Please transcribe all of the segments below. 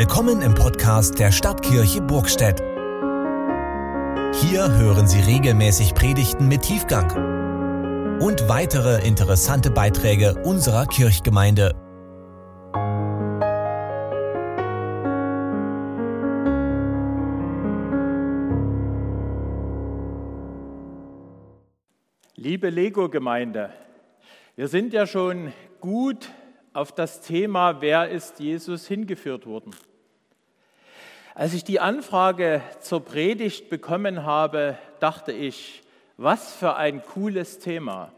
Willkommen im Podcast der Stadtkirche Burgstedt. Hier hören Sie regelmäßig Predigten mit Tiefgang und weitere interessante Beiträge unserer Kirchgemeinde. Liebe Lego-Gemeinde, wir sind ja schon gut auf das Thema, wer ist Jesus hingeführt worden. Als ich die Anfrage zur Predigt bekommen habe, dachte ich, was für ein cooles Thema.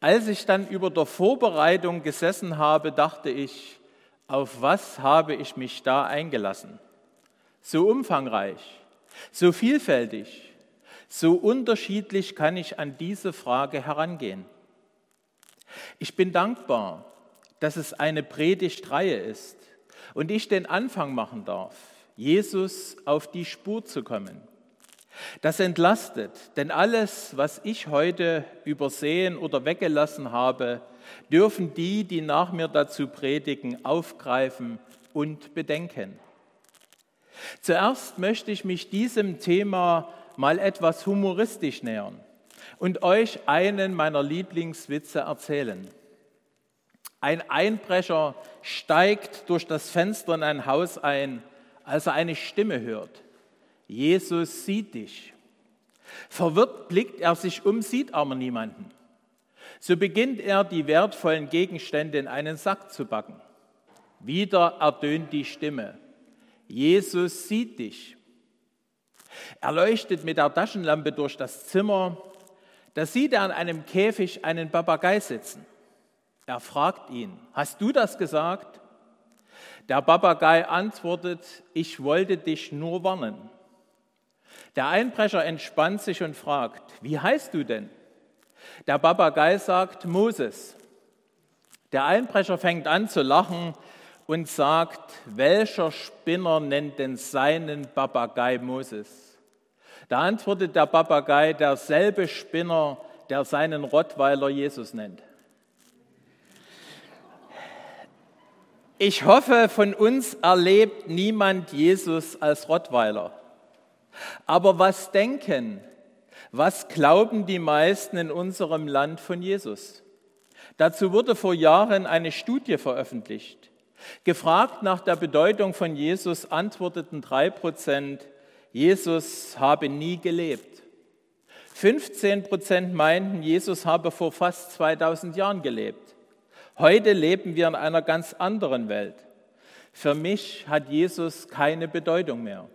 Als ich dann über der Vorbereitung gesessen habe, dachte ich, auf was habe ich mich da eingelassen? So umfangreich, so vielfältig, so unterschiedlich kann ich an diese Frage herangehen. Ich bin dankbar, dass es eine Predigtreihe ist und ich den Anfang machen darf, Jesus auf die Spur zu kommen. Das entlastet, denn alles, was ich heute übersehen oder weggelassen habe, dürfen die, die nach mir dazu predigen, aufgreifen und bedenken. Zuerst möchte ich mich diesem Thema mal etwas humoristisch nähern und euch einen meiner Lieblingswitze erzählen. Ein Einbrecher steigt durch das Fenster in ein Haus ein, als er eine Stimme hört. Jesus sieht dich. Verwirrt blickt er sich um, sieht aber niemanden. So beginnt er, die wertvollen Gegenstände in einen Sack zu packen. Wieder erdöhnt die Stimme. Jesus sieht dich. Er leuchtet mit der Taschenlampe durch das Zimmer. Da sieht er an einem Käfig einen Papagei sitzen. Er fragt ihn, hast du das gesagt? Der Papagei antwortet, ich wollte dich nur warnen. Der Einbrecher entspannt sich und fragt, wie heißt du denn? Der Papagei sagt, Moses. Der Einbrecher fängt an zu lachen und sagt, welcher Spinner nennt denn seinen Papagei Moses? Da antwortet der Papagei, derselbe Spinner, der seinen Rottweiler Jesus nennt. Ich hoffe, von uns erlebt niemand Jesus als Rottweiler. Aber was denken, was glauben die meisten in unserem Land von Jesus? Dazu wurde vor Jahren eine Studie veröffentlicht. Gefragt nach der Bedeutung von Jesus antworteten drei Prozent, Jesus habe nie gelebt. 15 Prozent meinten, Jesus habe vor fast 2000 Jahren gelebt. Heute leben wir in einer ganz anderen Welt. Für mich hat Jesus keine Bedeutung mehr.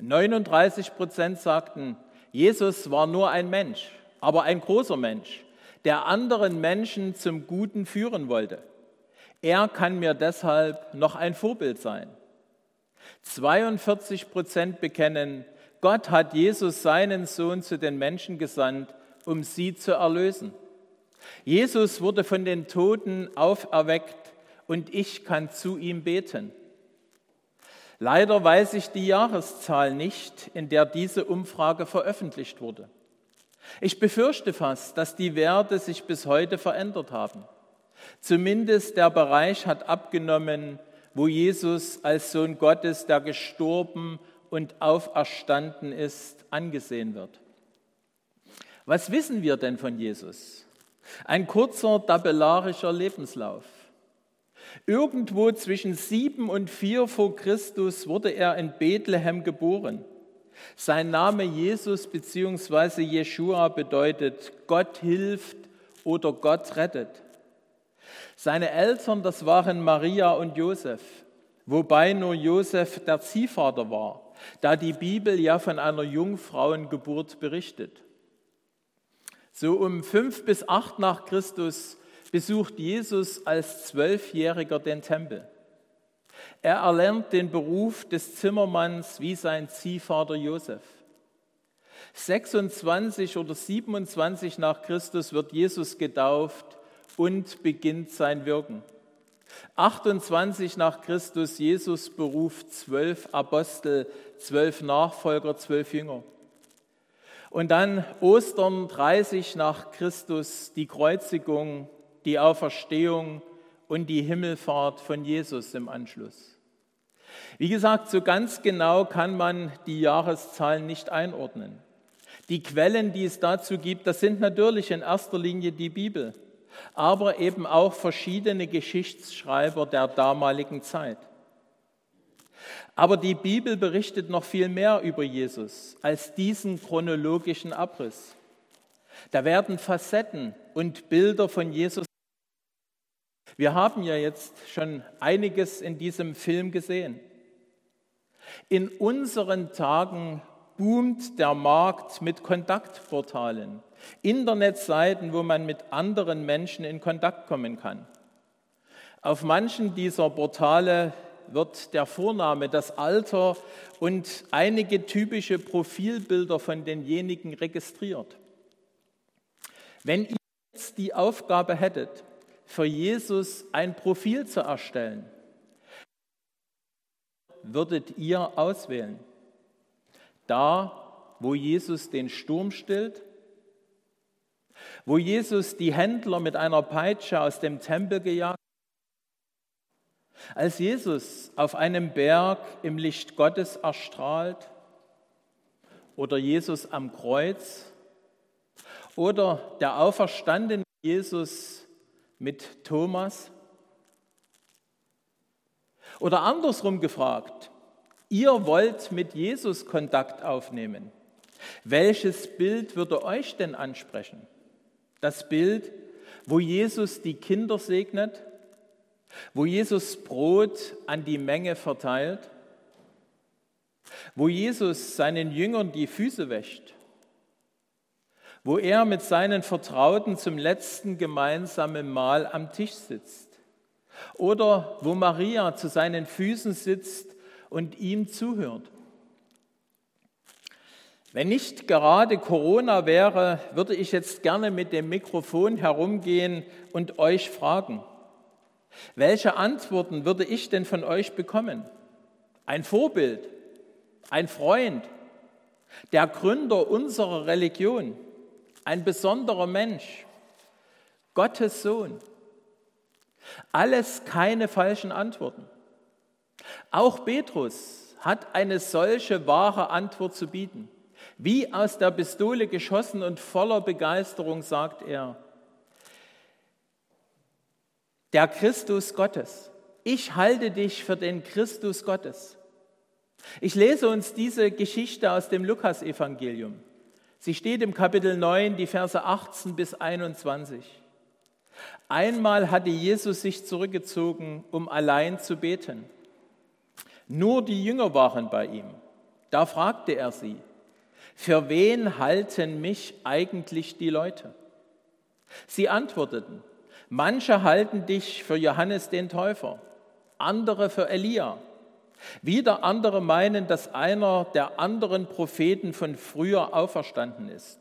39 Prozent sagten, Jesus war nur ein Mensch, aber ein großer Mensch, der anderen Menschen zum Guten führen wollte. Er kann mir deshalb noch ein Vorbild sein. 42 Prozent bekennen, Gott hat Jesus seinen Sohn zu den Menschen gesandt, um sie zu erlösen. Jesus wurde von den Toten auferweckt und ich kann zu ihm beten. Leider weiß ich die Jahreszahl nicht, in der diese Umfrage veröffentlicht wurde. Ich befürchte fast, dass die Werte sich bis heute verändert haben. Zumindest der Bereich hat abgenommen, wo Jesus als Sohn Gottes, der gestorben und auferstanden ist, angesehen wird. Was wissen wir denn von Jesus? Ein kurzer tabellarischer Lebenslauf. Irgendwo zwischen sieben und vier vor Christus wurde er in Bethlehem geboren. Sein Name Jesus bzw. Jeshua bedeutet Gott hilft oder Gott rettet. Seine Eltern, das waren Maria und Josef, wobei nur Josef der Ziehvater war, da die Bibel ja von einer Jungfrauengeburt berichtet. So um fünf bis acht nach Christus besucht Jesus als Zwölfjähriger den Tempel. Er erlernt den Beruf des Zimmermanns wie sein Ziehvater Josef. 26 oder 27 nach Christus wird Jesus getauft und beginnt sein Wirken. 28 nach Christus Jesus beruft zwölf Apostel, zwölf Nachfolger, zwölf Jünger. Und dann Ostern 30 nach Christus, die Kreuzigung, die Auferstehung und die Himmelfahrt von Jesus im Anschluss. Wie gesagt, so ganz genau kann man die Jahreszahlen nicht einordnen. Die Quellen, die es dazu gibt, das sind natürlich in erster Linie die Bibel, aber eben auch verschiedene Geschichtsschreiber der damaligen Zeit. Aber die Bibel berichtet noch viel mehr über Jesus als diesen chronologischen Abriss. Da werden Facetten und Bilder von Jesus. Wir haben ja jetzt schon einiges in diesem Film gesehen. In unseren Tagen boomt der Markt mit Kontaktportalen, Internetseiten, wo man mit anderen Menschen in Kontakt kommen kann. Auf manchen dieser Portale wird der Vorname, das Alter und einige typische Profilbilder von denjenigen registriert. Wenn ihr jetzt die Aufgabe hättet, für Jesus ein Profil zu erstellen, würdet ihr auswählen? Da, wo Jesus den Sturm stillt, wo Jesus die Händler mit einer Peitsche aus dem Tempel gejagt als Jesus auf einem Berg im Licht Gottes erstrahlt oder Jesus am Kreuz oder der auferstandene Jesus mit Thomas oder andersrum gefragt, ihr wollt mit Jesus Kontakt aufnehmen. Welches Bild würde euch denn ansprechen? Das Bild, wo Jesus die Kinder segnet, wo Jesus Brot an die Menge verteilt, wo Jesus seinen Jüngern die Füße wäscht, wo er mit seinen Vertrauten zum letzten gemeinsamen Mahl am Tisch sitzt oder wo Maria zu seinen Füßen sitzt und ihm zuhört. Wenn nicht gerade Corona wäre, würde ich jetzt gerne mit dem Mikrofon herumgehen und euch fragen, welche Antworten würde ich denn von euch bekommen? Ein Vorbild, ein Freund, der Gründer unserer Religion, ein besonderer Mensch, Gottes Sohn. Alles keine falschen Antworten. Auch Petrus hat eine solche wahre Antwort zu bieten. Wie aus der Pistole geschossen und voller Begeisterung sagt er, der Christus Gottes. Ich halte dich für den Christus Gottes. Ich lese uns diese Geschichte aus dem Lukasevangelium. Sie steht im Kapitel 9, die Verse 18 bis 21. Einmal hatte Jesus sich zurückgezogen, um allein zu beten. Nur die Jünger waren bei ihm. Da fragte er sie, für wen halten mich eigentlich die Leute? Sie antworteten, Manche halten dich für Johannes den Täufer, andere für Elia. Wieder andere meinen, dass einer der anderen Propheten von früher auferstanden ist.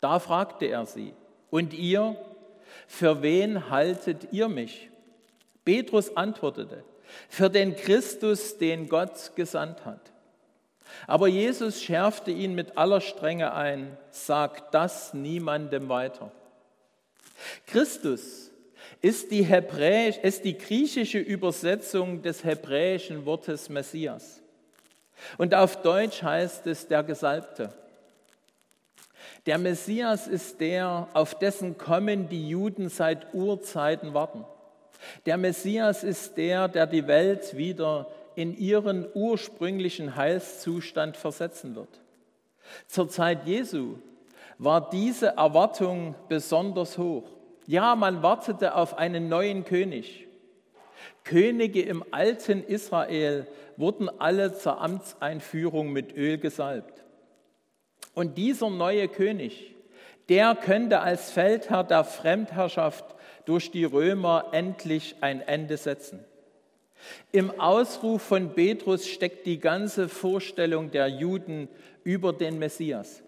Da fragte er sie, und ihr, für wen haltet ihr mich? Petrus antwortete, für den Christus, den Gott gesandt hat. Aber Jesus schärfte ihn mit aller Strenge ein, sagt das niemandem weiter. Christus ist die, Hebräisch, ist die griechische Übersetzung des hebräischen Wortes Messias. Und auf Deutsch heißt es der Gesalbte. Der Messias ist der, auf dessen Kommen die Juden seit Urzeiten warten. Der Messias ist der, der die Welt wieder in ihren ursprünglichen Heilszustand versetzen wird. Zur Zeit Jesu war diese Erwartung besonders hoch. Ja, man wartete auf einen neuen König. Könige im alten Israel wurden alle zur Amtseinführung mit Öl gesalbt. Und dieser neue König, der könnte als Feldherr der Fremdherrschaft durch die Römer endlich ein Ende setzen. Im Ausruf von Petrus steckt die ganze Vorstellung der Juden über den Messias.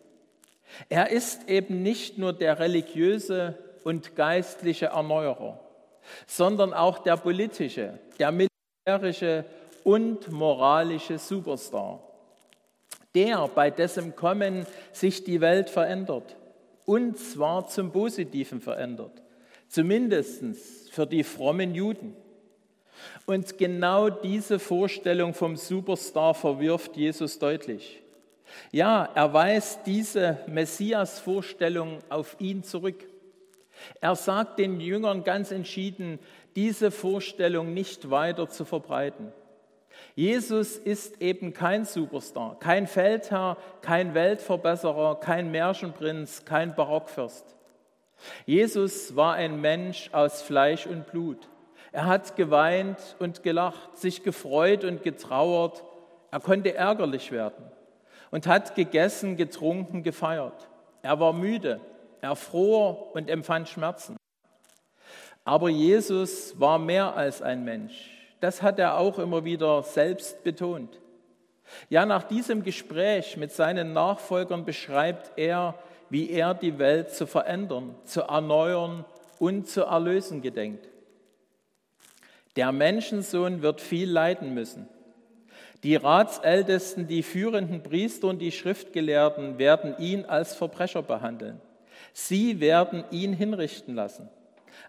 Er ist eben nicht nur der religiöse und geistliche Erneuerer, sondern auch der politische, der militärische und moralische Superstar. Der, bei dessen Kommen sich die Welt verändert, und zwar zum Positiven verändert, zumindest für die frommen Juden. Und genau diese Vorstellung vom Superstar verwirft Jesus deutlich. Ja, er weist diese Messias-Vorstellung auf ihn zurück. Er sagt den Jüngern ganz entschieden, diese Vorstellung nicht weiter zu verbreiten. Jesus ist eben kein Superstar, kein Feldherr, kein Weltverbesserer, kein Märchenprinz, kein Barockfürst. Jesus war ein Mensch aus Fleisch und Blut. Er hat geweint und gelacht, sich gefreut und getrauert. Er konnte ärgerlich werden und hat gegessen, getrunken, gefeiert. Er war müde, er fror und empfand Schmerzen. Aber Jesus war mehr als ein Mensch. Das hat er auch immer wieder selbst betont. Ja, nach diesem Gespräch mit seinen Nachfolgern beschreibt er, wie er die Welt zu verändern, zu erneuern und zu erlösen gedenkt. Der Menschensohn wird viel leiden müssen. Die Ratsältesten, die führenden Priester und die Schriftgelehrten werden ihn als Verbrecher behandeln. Sie werden ihn hinrichten lassen.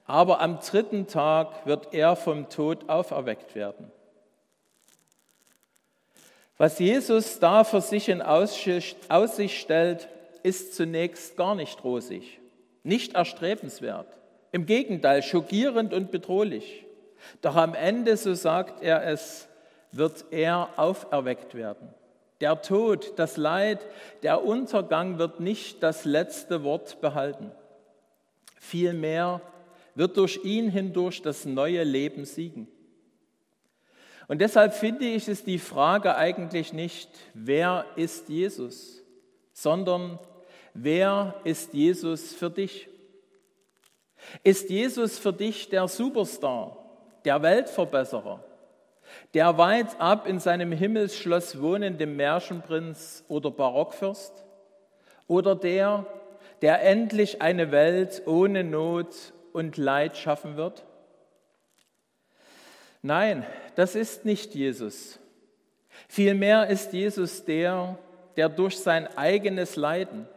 Aber am dritten Tag wird er vom Tod auferweckt werden. Was Jesus da für sich in Aussicht stellt, ist zunächst gar nicht rosig, nicht erstrebenswert. Im Gegenteil, schockierend und bedrohlich. Doch am Ende, so sagt er es, wird er auferweckt werden. Der Tod, das Leid, der Untergang wird nicht das letzte Wort behalten. Vielmehr wird durch ihn hindurch das neue Leben siegen. Und deshalb finde ich es die Frage eigentlich nicht, wer ist Jesus, sondern wer ist Jesus für dich? Ist Jesus für dich der Superstar, der Weltverbesserer, der weit ab in seinem Himmelsschloss wohnende Märchenprinz oder Barockfürst? Oder der, der endlich eine Welt ohne Not und Leid schaffen wird? Nein, das ist nicht Jesus. Vielmehr ist Jesus der, der durch sein eigenes Leiden,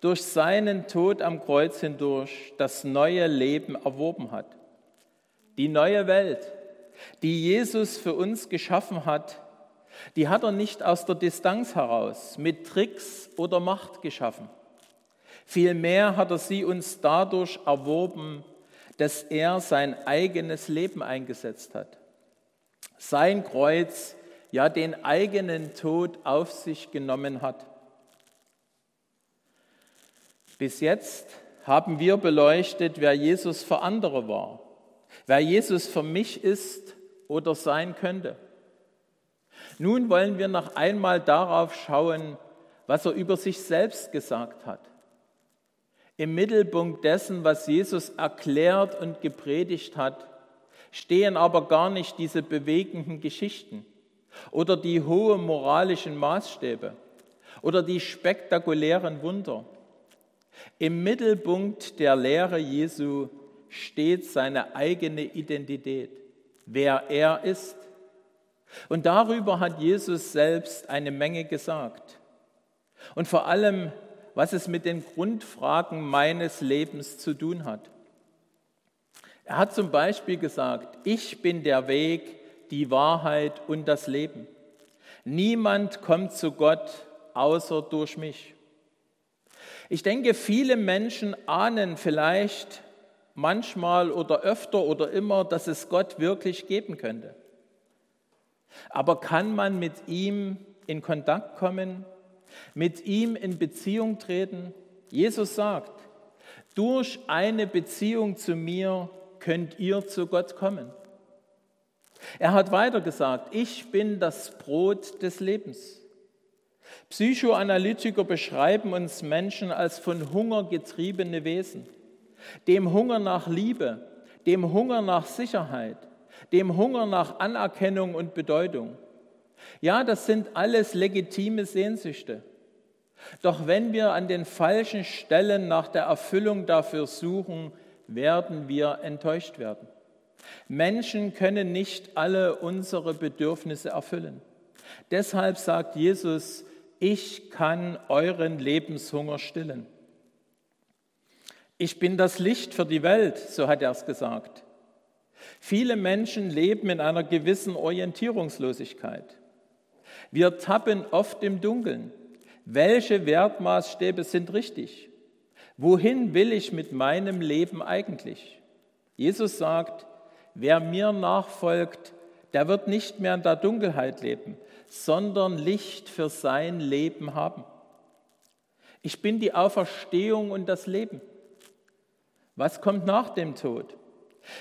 durch seinen Tod am Kreuz hindurch das neue Leben erworben hat. Die neue Welt, die Jesus für uns geschaffen hat, die hat er nicht aus der Distanz heraus mit Tricks oder Macht geschaffen. Vielmehr hat er sie uns dadurch erworben, dass er sein eigenes Leben eingesetzt hat. Sein Kreuz, ja den eigenen Tod auf sich genommen hat. Bis jetzt haben wir beleuchtet, wer Jesus für andere war, wer Jesus für mich ist oder sein könnte. Nun wollen wir noch einmal darauf schauen, was er über sich selbst gesagt hat. Im Mittelpunkt dessen, was Jesus erklärt und gepredigt hat, stehen aber gar nicht diese bewegenden Geschichten oder die hohen moralischen Maßstäbe oder die spektakulären Wunder. Im Mittelpunkt der Lehre Jesu steht seine eigene Identität, wer er ist. Und darüber hat Jesus selbst eine Menge gesagt. Und vor allem was es mit den Grundfragen meines Lebens zu tun hat. Er hat zum Beispiel gesagt, ich bin der Weg, die Wahrheit und das Leben. Niemand kommt zu Gott außer durch mich. Ich denke, viele Menschen ahnen vielleicht manchmal oder öfter oder immer, dass es Gott wirklich geben könnte. Aber kann man mit ihm in Kontakt kommen? mit ihm in Beziehung treten. Jesus sagt, durch eine Beziehung zu mir könnt ihr zu Gott kommen. Er hat weiter gesagt, ich bin das Brot des Lebens. Psychoanalytiker beschreiben uns Menschen als von Hunger getriebene Wesen. Dem Hunger nach Liebe, dem Hunger nach Sicherheit, dem Hunger nach Anerkennung und Bedeutung. Ja, das sind alles legitime Sehnsüchte. Doch wenn wir an den falschen Stellen nach der Erfüllung dafür suchen, werden wir enttäuscht werden. Menschen können nicht alle unsere Bedürfnisse erfüllen. Deshalb sagt Jesus, ich kann euren Lebenshunger stillen. Ich bin das Licht für die Welt, so hat er es gesagt. Viele Menschen leben in einer gewissen Orientierungslosigkeit. Wir tappen oft im Dunkeln. Welche Wertmaßstäbe sind richtig? Wohin will ich mit meinem Leben eigentlich? Jesus sagt, wer mir nachfolgt, der wird nicht mehr in der Dunkelheit leben, sondern Licht für sein Leben haben. Ich bin die Auferstehung und das Leben. Was kommt nach dem Tod?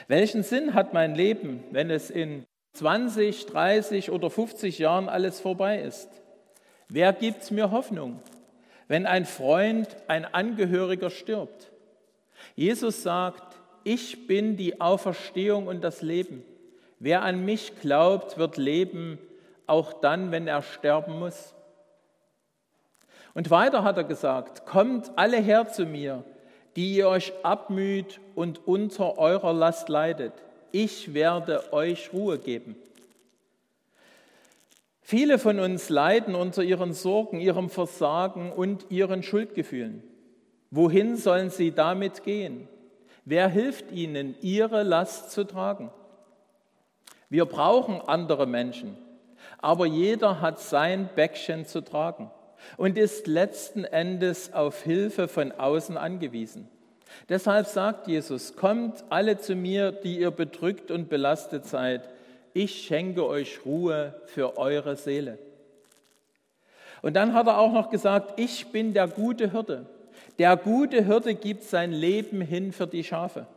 Welchen Sinn hat mein Leben, wenn es in 20, 30 oder 50 Jahren alles vorbei ist? Wer gibt mir Hoffnung, wenn ein Freund, ein Angehöriger stirbt? Jesus sagt, ich bin die Auferstehung und das Leben. Wer an mich glaubt, wird leben, auch dann, wenn er sterben muss. Und weiter hat er gesagt, kommt alle her zu mir, die ihr euch abmüht und unter eurer Last leidet. Ich werde euch Ruhe geben. Viele von uns leiden unter ihren Sorgen, ihrem Versagen und ihren Schuldgefühlen. Wohin sollen sie damit gehen? Wer hilft ihnen, ihre Last zu tragen? Wir brauchen andere Menschen, aber jeder hat sein Päckchen zu tragen und ist letzten Endes auf Hilfe von außen angewiesen. Deshalb sagt Jesus, kommt alle zu mir, die ihr bedrückt und belastet seid. Ich schenke euch Ruhe für eure Seele. Und dann hat er auch noch gesagt, ich bin der gute Hirte. Der gute Hirte gibt sein Leben hin für die Schafe.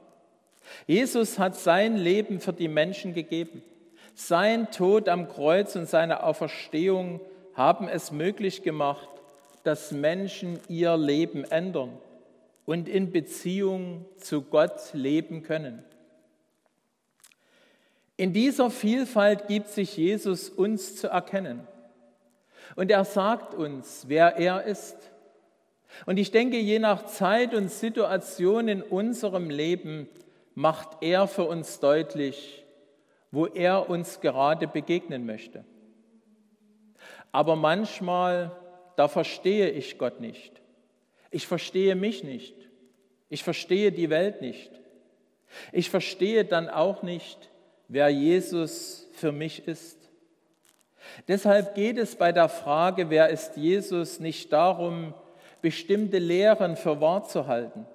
Jesus hat sein Leben für die Menschen gegeben. Sein Tod am Kreuz und seine Auferstehung haben es möglich gemacht, dass Menschen ihr Leben ändern und in Beziehung zu Gott leben können. In dieser Vielfalt gibt sich Jesus uns zu erkennen. Und er sagt uns, wer er ist. Und ich denke, je nach Zeit und Situation in unserem Leben macht er für uns deutlich, wo er uns gerade begegnen möchte. Aber manchmal, da verstehe ich Gott nicht. Ich verstehe mich nicht. Ich verstehe die Welt nicht. Ich verstehe dann auch nicht, wer Jesus für mich ist. Deshalb geht es bei der Frage, wer ist Jesus, nicht darum, bestimmte Lehren für wahr zu halten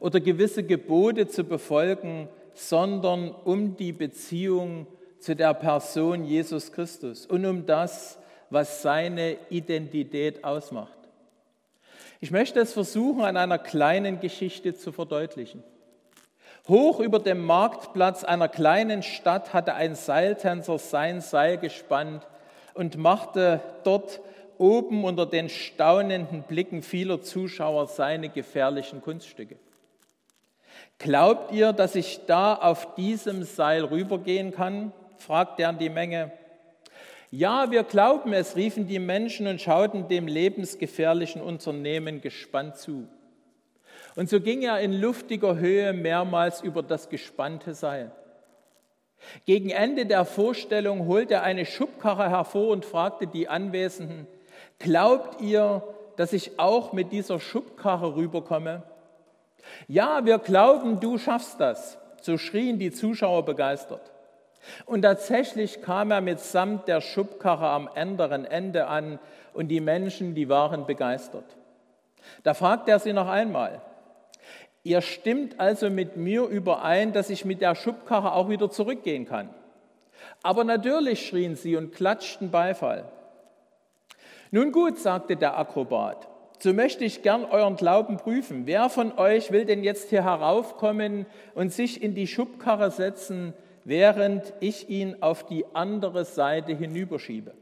oder gewisse Gebote zu befolgen, sondern um die Beziehung zu der Person Jesus Christus und um das, was seine Identität ausmacht. Ich möchte es versuchen, an einer kleinen Geschichte zu verdeutlichen. Hoch über dem Marktplatz einer kleinen Stadt hatte ein Seiltänzer sein Seil gespannt und machte dort oben unter den staunenden Blicken vieler Zuschauer seine gefährlichen Kunststücke. Glaubt ihr, dass ich da auf diesem Seil rübergehen kann? fragte er an die Menge. Ja, wir glauben es, riefen die Menschen und schauten dem lebensgefährlichen Unternehmen gespannt zu. Und so ging er in luftiger Höhe mehrmals über das gespannte Seil. Gegen Ende der Vorstellung holte er eine Schubkarre hervor und fragte die Anwesenden, glaubt ihr, dass ich auch mit dieser Schubkarre rüberkomme? Ja, wir glauben, du schaffst das. So schrien die Zuschauer begeistert. Und tatsächlich kam er mitsamt der Schubkarre am anderen Ende an und die Menschen, die waren begeistert. Da fragte er sie noch einmal, ihr stimmt also mit mir überein, dass ich mit der Schubkarre auch wieder zurückgehen kann. Aber natürlich schrien sie und klatschten Beifall. Nun gut, sagte der Akrobat, so möchte ich gern euren Glauben prüfen. Wer von euch will denn jetzt hier heraufkommen und sich in die Schubkarre setzen, während ich ihn auf die andere Seite hinüberschiebe?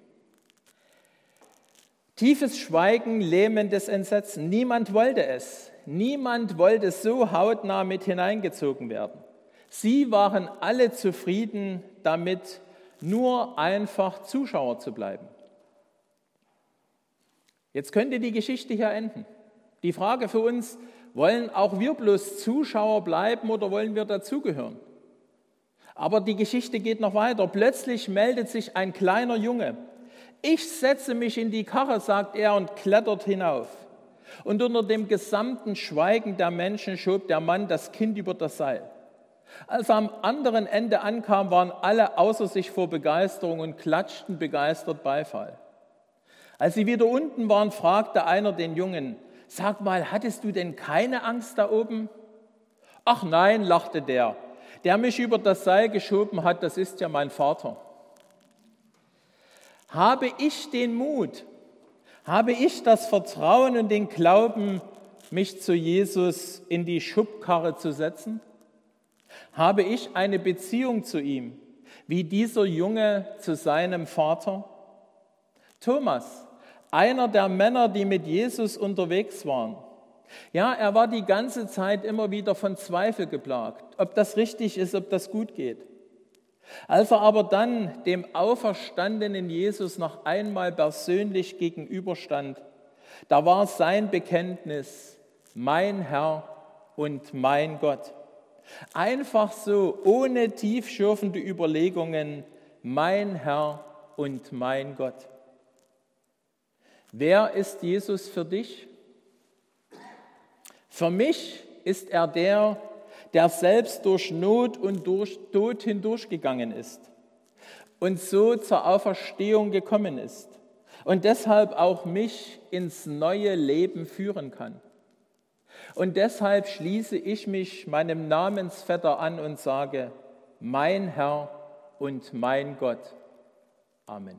Tiefes Schweigen, lähmendes Entsetzen. Niemand wollte es. Niemand wollte so hautnah mit hineingezogen werden. Sie waren alle zufrieden damit, nur einfach Zuschauer zu bleiben. Jetzt könnte die Geschichte hier enden. Die Frage für uns, wollen auch wir bloß Zuschauer bleiben oder wollen wir dazugehören? Aber die Geschichte geht noch weiter. Plötzlich meldet sich ein kleiner Junge. Ich setze mich in die Karre, sagt er und klettert hinauf. Und unter dem gesamten Schweigen der Menschen schob der Mann das Kind über das Seil. Als er am anderen Ende ankam, waren alle außer sich vor Begeisterung und klatschten begeistert Beifall. Als sie wieder unten waren, fragte einer den Jungen, sag mal, hattest du denn keine Angst da oben? Ach nein, lachte der, der mich über das Seil geschoben hat, das ist ja mein Vater. Habe ich den Mut, habe ich das Vertrauen und den Glauben, mich zu Jesus in die Schubkarre zu setzen? Habe ich eine Beziehung zu ihm, wie dieser Junge zu seinem Vater? Thomas, einer der Männer, die mit Jesus unterwegs waren. Ja, er war die ganze Zeit immer wieder von Zweifel geplagt, ob das richtig ist, ob das gut geht. Als er aber dann dem auferstandenen Jesus noch einmal persönlich gegenüberstand, da war sein Bekenntnis, mein Herr und mein Gott. Einfach so, ohne tiefschürfende Überlegungen, mein Herr und mein Gott. Wer ist Jesus für dich? Für mich ist er der, der selbst durch Not und durch Tod hindurchgegangen ist und so zur Auferstehung gekommen ist und deshalb auch mich ins neue Leben führen kann. Und deshalb schließe ich mich meinem Namensvetter an und sage, mein Herr und mein Gott. Amen.